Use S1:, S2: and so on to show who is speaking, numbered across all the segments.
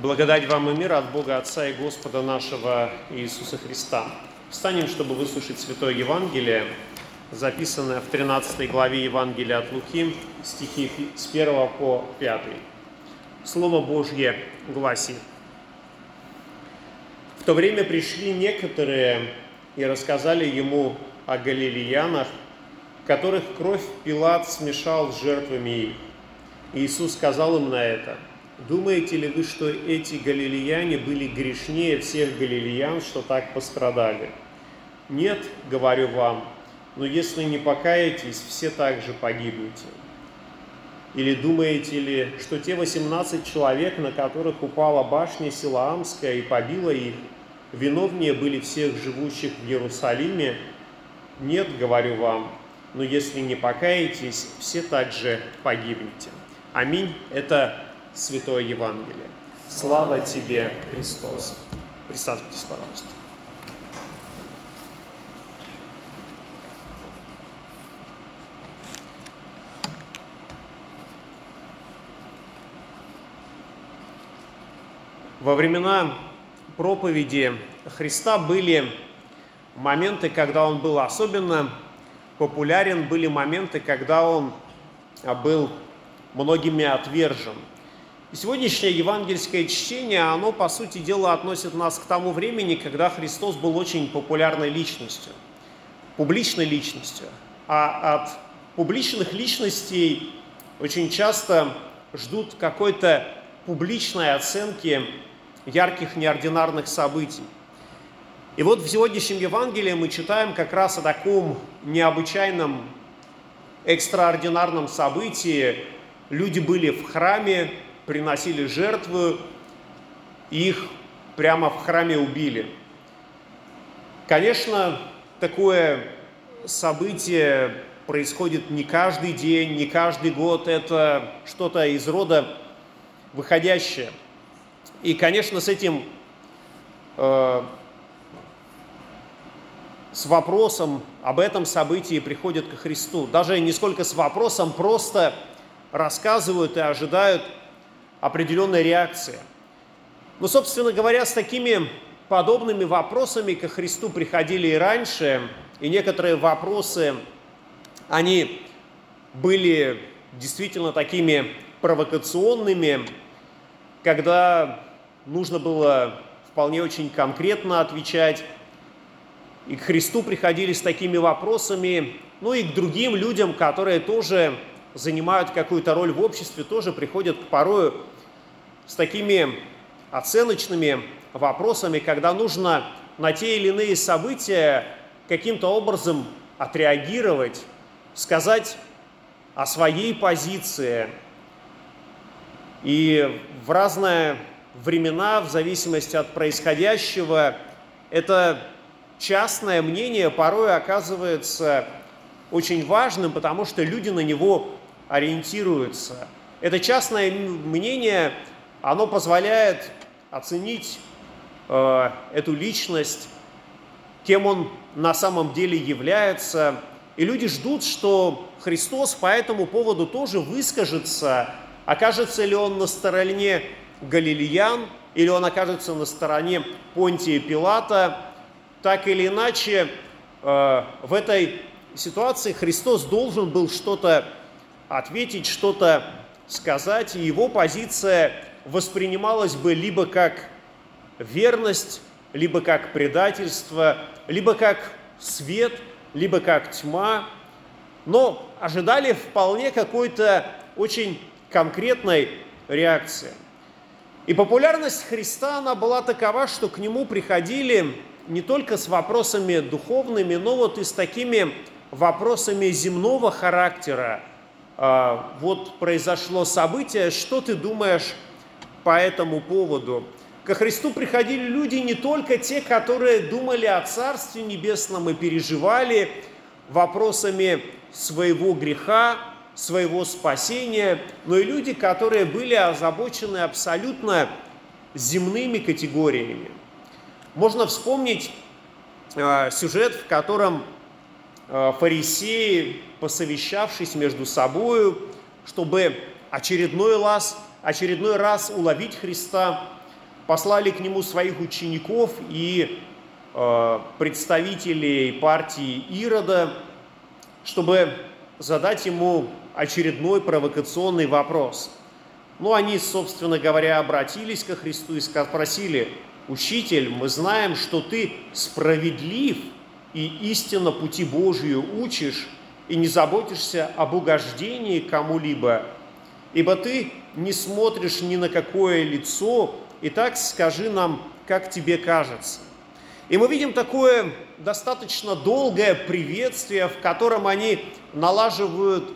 S1: Благодать вам и мир от Бога Отца и Господа нашего Иисуса Христа. Встанем, чтобы выслушать Святое Евангелие, записанное в 13 главе Евангелия от Луки, стихи с 1 по 5. Слово Божье гласит. В то время пришли некоторые и рассказали ему о галилеянах, которых кровь Пилат смешал с жертвами их. Иисус сказал им на это – Думаете ли вы, что эти галилеяне были грешнее всех галилеян, что так пострадали? Нет, говорю вам, но если не покаетесь, все также погибнете. Или думаете ли, что те 18 человек, на которых упала башня Силаамская и побила их, виновнее были всех живущих в Иерусалиме? Нет, говорю вам, но если не покаетесь, все также погибнете. Аминь. Это Святое Евангелие. Слава тебе, Христос. Присаживайтесь, пожалуйста. Во времена проповеди Христа были моменты, когда он был особенно популярен, были моменты, когда он был многими отвержен – сегодняшнее евангельское чтение, оно, по сути дела, относит нас к тому времени, когда Христос был очень популярной личностью, публичной личностью. А от публичных личностей очень часто ждут какой-то публичной оценки ярких неординарных событий. И вот в сегодняшнем Евангелии мы читаем как раз о таком необычайном, экстраординарном событии. Люди были в храме, приносили жертву, их прямо в храме убили. Конечно, такое событие происходит не каждый день, не каждый год, это что-то из рода выходящее. И, конечно, с этим, э, с вопросом об этом событии приходят ко Христу. Даже не сколько с вопросом, просто рассказывают и ожидают определенная реакция. Но, собственно говоря, с такими подобными вопросами ко Христу приходили и раньше, и некоторые вопросы, они были действительно такими провокационными, когда нужно было вполне очень конкретно отвечать. И к Христу приходили с такими вопросами, ну и к другим людям, которые тоже занимают какую-то роль в обществе, тоже приходят к порою с такими оценочными вопросами, когда нужно на те или иные события каким-то образом отреагировать, сказать о своей позиции. И в разные времена, в зависимости от происходящего, это частное мнение порой оказывается очень важным, потому что люди на него ориентируются. Это частное мнение оно позволяет оценить э, эту личность, кем он на самом деле является. И люди ждут, что Христос по этому поводу тоже выскажется, окажется ли он на стороне галилеян, или он окажется на стороне Понтия Пилата. Так или иначе, э, в этой ситуации Христос должен был что-то ответить, что-то сказать, и его позиция воспринималось бы либо как верность, либо как предательство, либо как свет, либо как тьма, но ожидали вполне какой-то очень конкретной реакции. И популярность Христа, она была такова, что к нему приходили не только с вопросами духовными, но вот и с такими вопросами земного характера. А, вот произошло событие, что ты думаешь по этому поводу. Ко Христу приходили люди не только те, которые думали о Царстве Небесном и переживали вопросами своего греха, своего спасения, но и люди, которые были озабочены абсолютно земными категориями. Можно вспомнить э, сюжет, в котором э, фарисеи, посовещавшись между собою, чтобы очередной раз очередной раз уловить Христа, послали к нему своих учеников и э, представителей партии Ирода, чтобы задать ему очередной провокационный вопрос. Ну, они, собственно говоря, обратились ко Христу и спросили, «Учитель, мы знаем, что ты справедлив и истинно пути Божию учишь, и не заботишься об угождении кому-либо, ибо ты не смотришь ни на какое лицо, и так скажи нам, как тебе кажется». И мы видим такое достаточно долгое приветствие, в котором они налаживают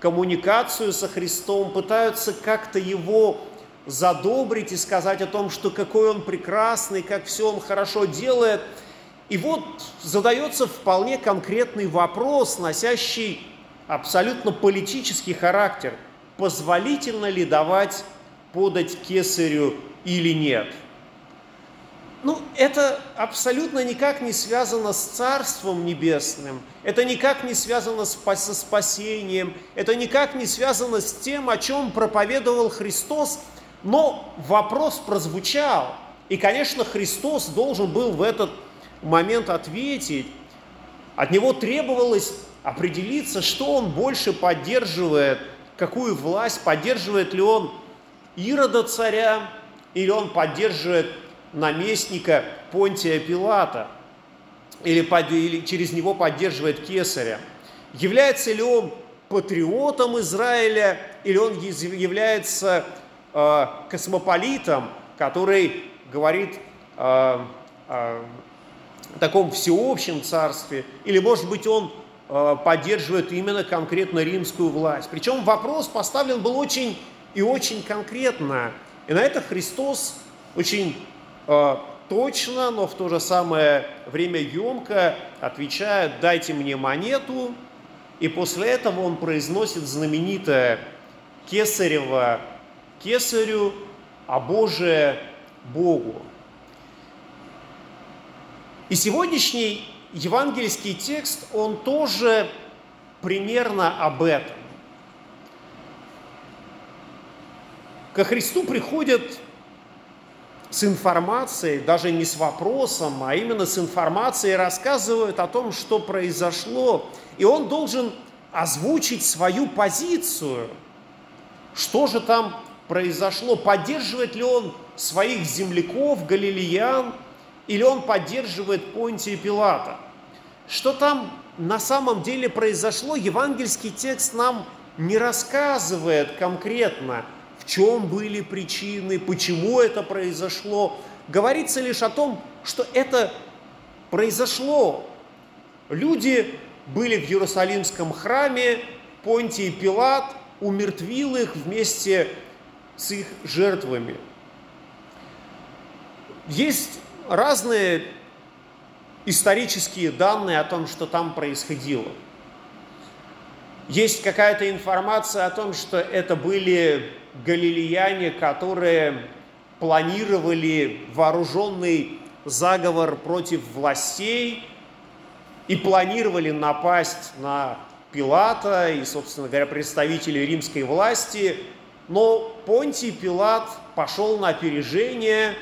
S1: коммуникацию со Христом, пытаются как-то его задобрить и сказать о том, что какой он прекрасный, как все он хорошо делает. И вот задается вполне конкретный вопрос, носящий абсолютно политический характер. Позволительно ли давать подать кесарю или нет – ну, это абсолютно никак не связано с Царством Небесным, это никак не связано со спасением, это никак не связано с тем, о чем проповедовал Христос, но вопрос прозвучал. И, конечно, Христос должен был в этот момент ответить. От него требовалось определиться, что он больше поддерживает, какую власть, поддерживает ли он Ирода царя, или он поддерживает наместника Понтия Пилата или, под, или через него поддерживает Кесаря? Является ли он патриотом Израиля или он является э, космополитом, который говорит э, о таком всеобщем царстве, или, может быть, он э, поддерживает именно конкретно римскую власть. Причем вопрос поставлен был очень и очень конкретно. И на это Христос очень Э, точно, но в то же самое время емко отвечает «дайте мне монету», и после этого он произносит знаменитое «Кесарево кесарю, а Божие Богу». И сегодняшний евангельский текст, он тоже примерно об этом. Ко Христу приходят с информацией, даже не с вопросом, а именно с информацией рассказывают о том, что произошло. И он должен озвучить свою позицию. Что же там произошло? Поддерживает ли он своих земляков, галилеян, или он поддерживает Понтия Пилата? Что там на самом деле произошло, евангельский текст нам не рассказывает конкретно – в чем были причины, почему это произошло. Говорится лишь о том, что это произошло. Люди были в Иерусалимском храме, Понтий Пилат умертвил их вместе с их жертвами. Есть разные исторические данные о том, что там происходило. Есть какая-то информация о том, что это были галилеяне, которые планировали вооруженный заговор против властей и планировали напасть на Пилата и, собственно говоря, представителей римской власти, но Понтий Пилат пошел на опережение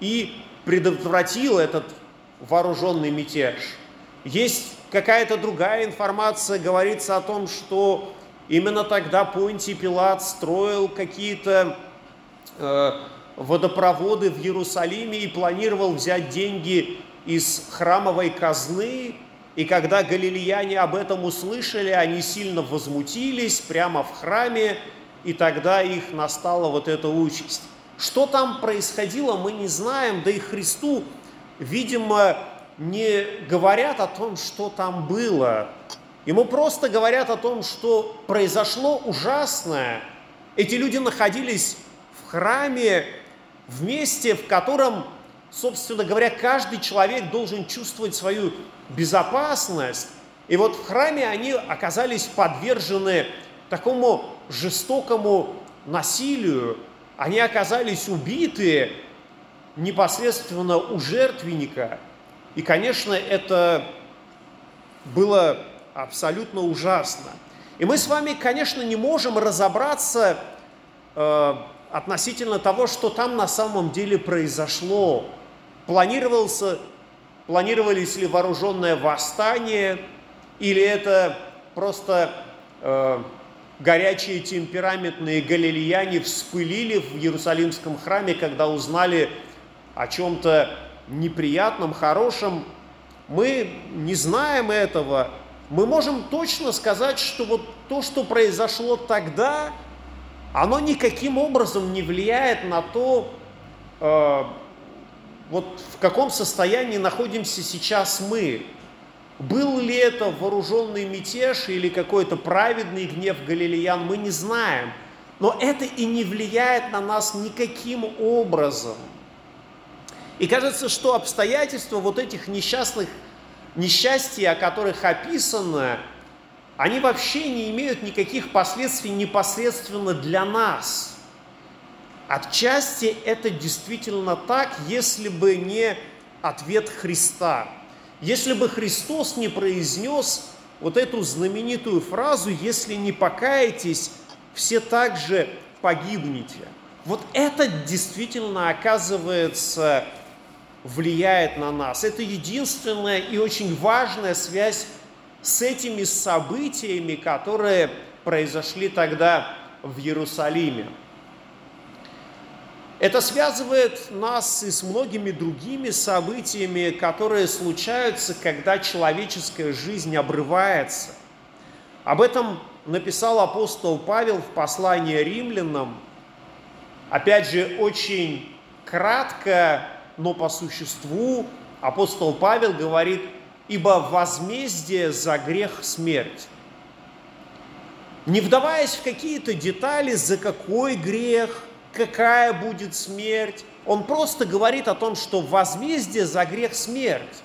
S1: и предотвратил этот вооруженный мятеж. Есть какая-то другая информация, говорится о том, что Именно тогда Понтий Пилат строил какие-то э, водопроводы в Иерусалиме и планировал взять деньги из храмовой казны. И когда галилеяне об этом услышали, они сильно возмутились прямо в храме, и тогда их настала вот эта участь. Что там происходило, мы не знаем, да и Христу, видимо, не говорят о том, что там было. Ему просто говорят о том, что произошло ужасное. Эти люди находились в храме, в месте, в котором, собственно говоря, каждый человек должен чувствовать свою безопасность. И вот в храме они оказались подвержены такому жестокому насилию. Они оказались убиты непосредственно у жертвенника. И, конечно, это было абсолютно ужасно. И мы с вами, конечно, не можем разобраться, э, относительно того, что там на самом деле произошло. Планировался, планировались ли вооруженное восстание, или это просто э, горячие темпераментные галилеяне вспылили в Иерусалимском храме, когда узнали о чем-то неприятном, хорошем. Мы не знаем этого. Мы можем точно сказать, что вот то, что произошло тогда, оно никаким образом не влияет на то, э, вот в каком состоянии находимся сейчас мы. Был ли это вооруженный мятеж или какой-то праведный гнев галилеян, мы не знаем. Но это и не влияет на нас никаким образом. И кажется, что обстоятельства вот этих несчастных несчастий, о которых описано, они вообще не имеют никаких последствий непосредственно для нас. Отчасти это действительно так, если бы не ответ Христа. Если бы Христос не произнес вот эту знаменитую фразу «Если не покаетесь, все также погибнете». Вот это действительно оказывается влияет на нас. Это единственная и очень важная связь с этими событиями, которые произошли тогда в Иерусалиме. Это связывает нас и с многими другими событиями, которые случаются, когда человеческая жизнь обрывается. Об этом написал апостол Павел в послании римлянам. Опять же, очень кратко но по существу апостол Павел говорит, ибо возмездие за грех смерть. Не вдаваясь в какие-то детали, за какой грех, какая будет смерть, он просто говорит о том, что возмездие за грех смерть.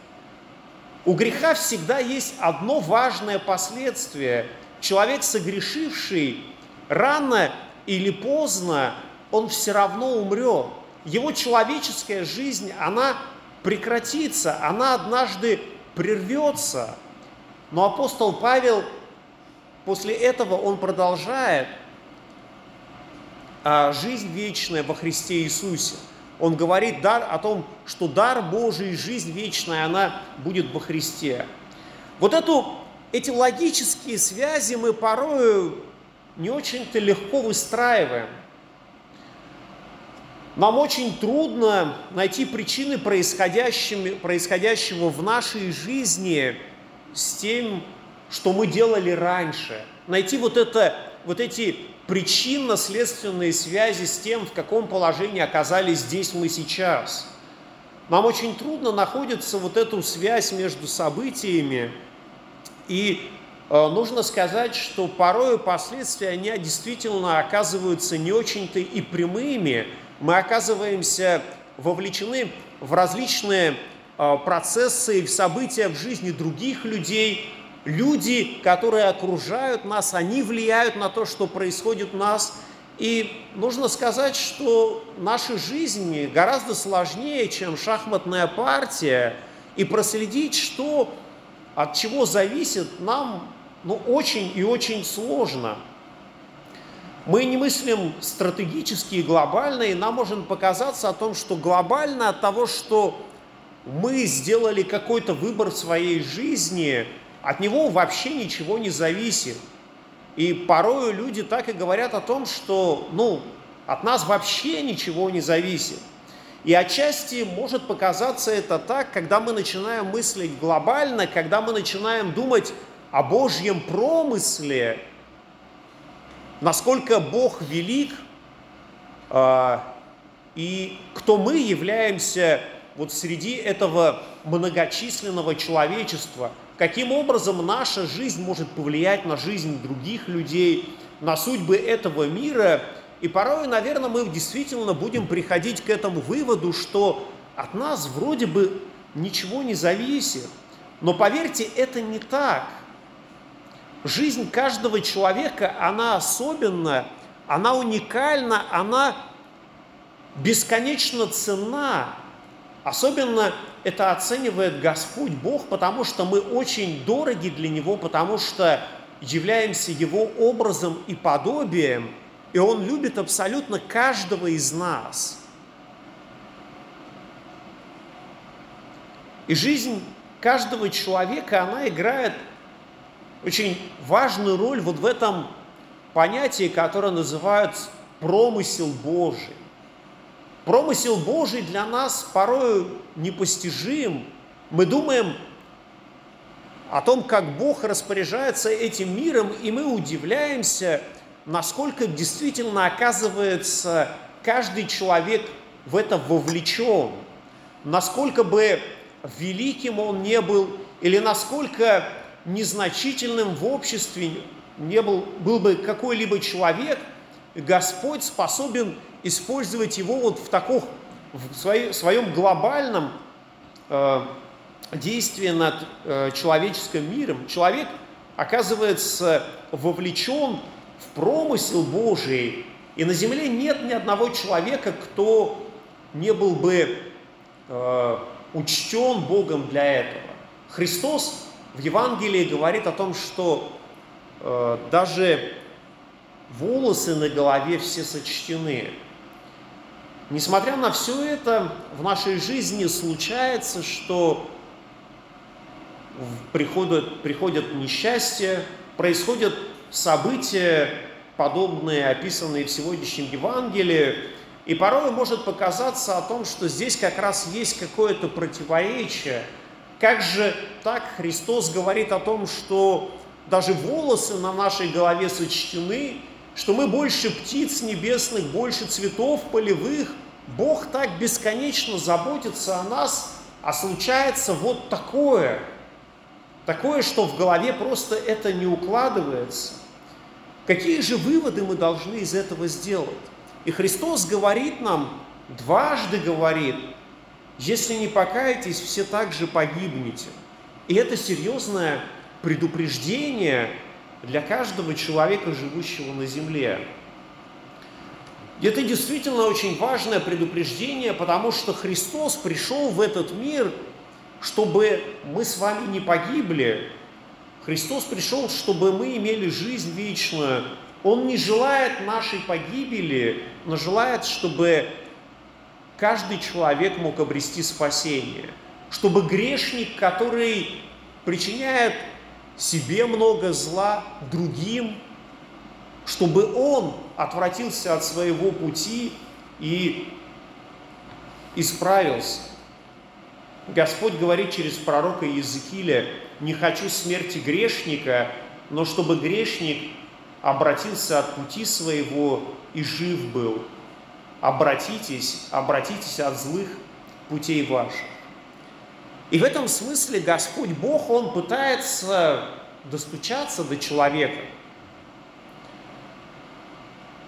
S1: У греха всегда есть одно важное последствие. Человек, согрешивший, рано или поздно, он все равно умрет его человеческая жизнь, она прекратится, она однажды прервется. Но апостол Павел после этого он продолжает а, жизнь вечная во Христе Иисусе. Он говорит дар, о том, что дар Божий, жизнь вечная, она будет во Христе. Вот эту, эти логические связи мы порою не очень-то легко выстраиваем – нам очень трудно найти причины происходящего в нашей жизни с тем, что мы делали раньше. Найти вот, это, вот эти причинно-следственные связи с тем, в каком положении оказались здесь мы сейчас. Нам очень трудно находится вот эту связь между событиями, и э, нужно сказать, что порой последствия, они действительно оказываются не очень-то и прямыми, мы оказываемся вовлечены в различные а, процессы и события в жизни других людей. Люди, которые окружают нас, они влияют на то, что происходит у нас. И нужно сказать, что наша жизнь гораздо сложнее, чем шахматная партия. И проследить, что от чего зависит, нам ну, очень и очень сложно. Мы не мыслим стратегически и глобально, и нам может показаться о том, что глобально от того, что мы сделали какой-то выбор в своей жизни, от него вообще ничего не зависит. И порою люди так и говорят о том, что ну, от нас вообще ничего не зависит. И отчасти может показаться это так, когда мы начинаем мыслить глобально, когда мы начинаем думать о Божьем промысле, насколько Бог велик а, и кто мы являемся вот среди этого многочисленного человечества, каким образом наша жизнь может повлиять на жизнь других людей, на судьбы этого мира. И порой, наверное, мы действительно будем приходить к этому выводу, что от нас вроде бы ничего не зависит. Но поверьте, это не так – жизнь каждого человека, она особенная, она уникальна, она бесконечно ценна. Особенно это оценивает Господь Бог, потому что мы очень дороги для Него, потому что являемся Его образом и подобием. И Он любит абсолютно каждого из нас. И жизнь каждого человека, она играет очень важную роль вот в этом понятии, которое называют промысел Божий. Промысел Божий для нас порой непостижим. Мы думаем о том, как Бог распоряжается этим миром, и мы удивляемся, насколько действительно оказывается каждый человек в это вовлечен, насколько бы великим он не был, или насколько незначительным в обществе не был, был бы какой-либо человек, Господь способен использовать его вот в, таком, в своем глобальном э, действии над э, человеческим миром. Человек оказывается вовлечен в промысел Божий, и на земле нет ни одного человека, кто не был бы э, учтен Богом для этого. Христос в Евангелии говорит о том, что э, даже волосы на голове все сочтены. Несмотря на все это, в нашей жизни случается, что приходят, приходят несчастья, происходят события, подобные, описанные в сегодняшнем Евангелии, и порой может показаться о том, что здесь как раз есть какое-то противоречие. Как же так Христос говорит о том, что даже волосы на нашей голове сочтены, что мы больше птиц небесных, больше цветов полевых. Бог так бесконечно заботится о нас, а случается вот такое – Такое, что в голове просто это не укладывается. Какие же выводы мы должны из этого сделать? И Христос говорит нам, дважды говорит, если не покаетесь, все также погибнете. И это серьезное предупреждение для каждого человека, живущего на земле. Это действительно очень важное предупреждение, потому что Христос пришел в этот мир – чтобы мы с вами не погибли. Христос пришел, чтобы мы имели жизнь вечную. Он не желает нашей погибели, но желает, чтобы каждый человек мог обрести спасение. Чтобы грешник, который причиняет себе много зла, другим, чтобы он отвратился от своего пути и исправился. Господь говорит через пророка Иезекииля, «Не хочу смерти грешника, но чтобы грешник обратился от пути своего и жив был. Обратитесь, обратитесь от злых путей ваших». И в этом смысле Господь Бог, Он пытается достучаться до человека.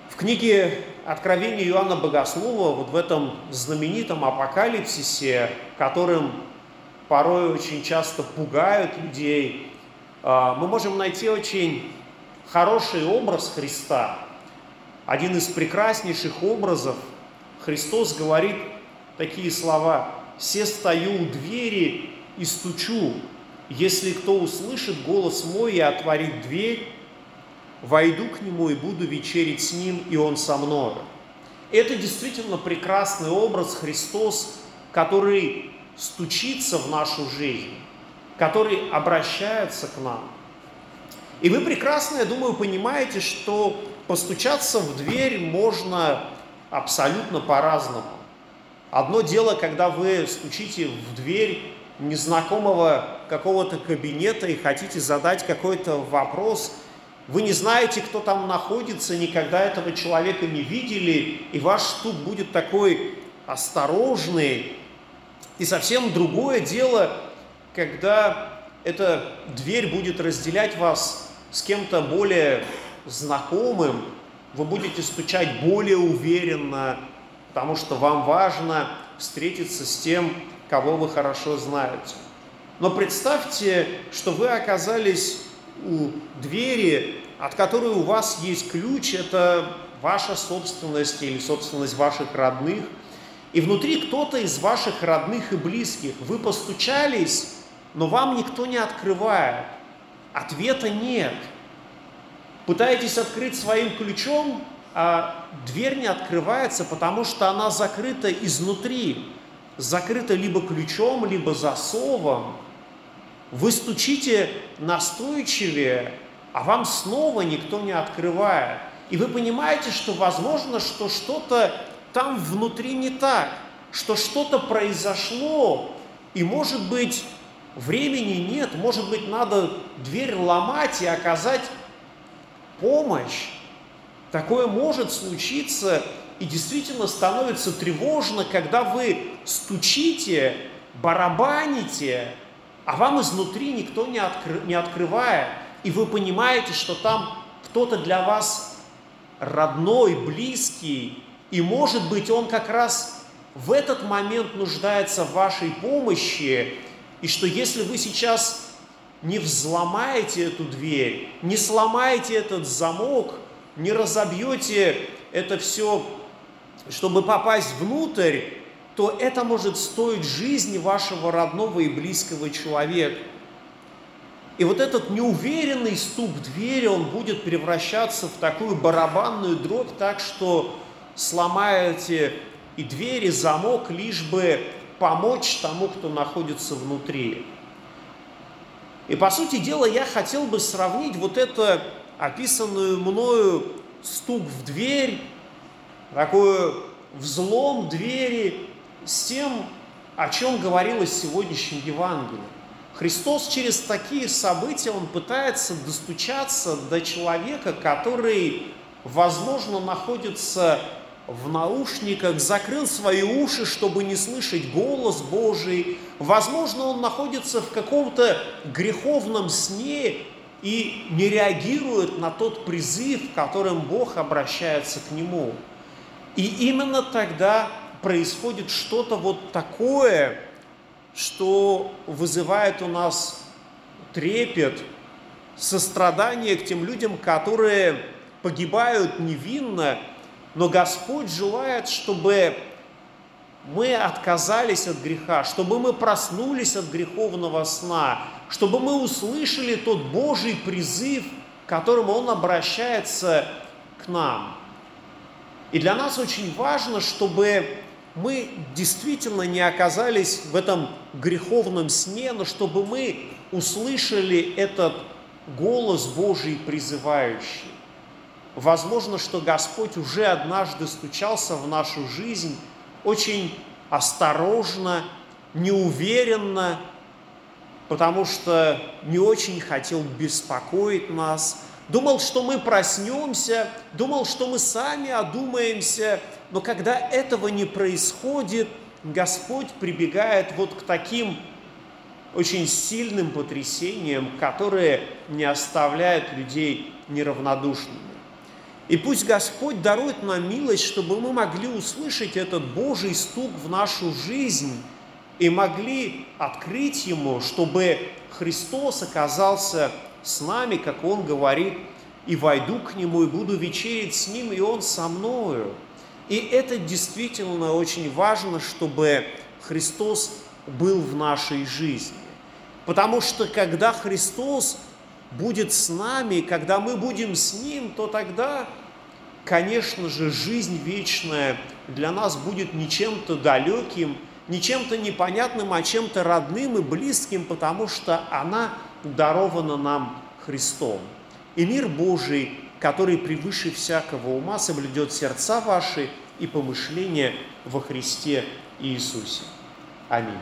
S1: В книге Откровение Иоанна Богослова, вот в этом знаменитом апокалипсисе, которым порой очень часто пугают людей, а, мы можем найти очень хороший образ Христа. Один из прекраснейших образов. Христос говорит такие слова. «Се стою у двери и стучу. Если кто услышит голос мой и отворит дверь, войду к Нему и буду вечерить с Ним, и Он со мной. Это действительно прекрасный образ Христос, который стучится в нашу жизнь, который обращается к нам. И вы прекрасно, я думаю, понимаете, что постучаться в дверь можно абсолютно по-разному. Одно дело, когда вы стучите в дверь незнакомого какого-то кабинета и хотите задать какой-то вопрос – вы не знаете, кто там находится, никогда этого человека не видели, и ваш стук будет такой осторожный. И совсем другое дело, когда эта дверь будет разделять вас с кем-то более знакомым, вы будете стучать более уверенно, потому что вам важно встретиться с тем, кого вы хорошо знаете. Но представьте, что вы оказались у двери, от которой у вас есть ключ, это ваша собственность или собственность ваших родных, и внутри кто-то из ваших родных и близких, вы постучались, но вам никто не открывает, ответа нет. Пытаетесь открыть своим ключом, а дверь не открывается, потому что она закрыта изнутри, закрыта либо ключом, либо засовом. Вы стучите настойчивее, а вам снова никто не открывает. И вы понимаете, что возможно, что что-то там внутри не так, что что-то произошло, и может быть времени нет, может быть надо дверь ломать и оказать помощь. Такое может случиться, и действительно становится тревожно, когда вы стучите, барабаните, а вам изнутри никто не, откры, не открывает, и вы понимаете, что там кто-то для вас родной, близкий, и может быть он как раз в этот момент нуждается в вашей помощи, и что если вы сейчас не взломаете эту дверь, не сломаете этот замок, не разобьете это все, чтобы попасть внутрь, то это может стоить жизни вашего родного и близкого человека. И вот этот неуверенный стук двери, он будет превращаться в такую барабанную дробь, так что сломаете и двери, и замок, лишь бы помочь тому, кто находится внутри. И по сути дела я хотел бы сравнить вот это описанную мною стук в дверь, такой взлом двери с тем, о чем говорилось в сегодняшнем Евангелии. Христос через такие события, Он пытается достучаться до человека, который, возможно, находится в наушниках, закрыл свои уши, чтобы не слышать голос Божий. Возможно, он находится в каком-то греховном сне и не реагирует на тот призыв, которым Бог обращается к нему. И именно тогда происходит что-то вот такое, что вызывает у нас трепет, сострадание к тем людям, которые погибают невинно, но Господь желает, чтобы мы отказались от греха, чтобы мы проснулись от греховного сна, чтобы мы услышали тот Божий призыв, которым Он обращается к нам. И для нас очень важно, чтобы мы действительно не оказались в этом греховном сне, но чтобы мы услышали этот голос Божий призывающий. Возможно, что Господь уже однажды стучался в нашу жизнь очень осторожно, неуверенно, потому что не очень хотел беспокоить нас. Думал, что мы проснемся, думал, что мы сами одумаемся, но когда этого не происходит, Господь прибегает вот к таким очень сильным потрясениям, которые не оставляют людей неравнодушными. И пусть Господь дарует нам милость, чтобы мы могли услышать этот Божий стук в нашу жизнь и могли открыть Ему, чтобы Христос оказался с нами, как Он говорит, и войду к Нему, и буду вечерить с Ним, и Он со мною. И это действительно очень важно, чтобы Христос был в нашей жизни. Потому что когда Христос будет с нами, когда мы будем с Ним, то тогда, конечно же, жизнь вечная для нас будет не чем-то далеким, не чем-то непонятным, а чем-то родным и близким, потому что она дарована нам Христом. И мир Божий, который превыше всякого ума, соблюдет сердца ваши и помышления во Христе Иисусе. Аминь.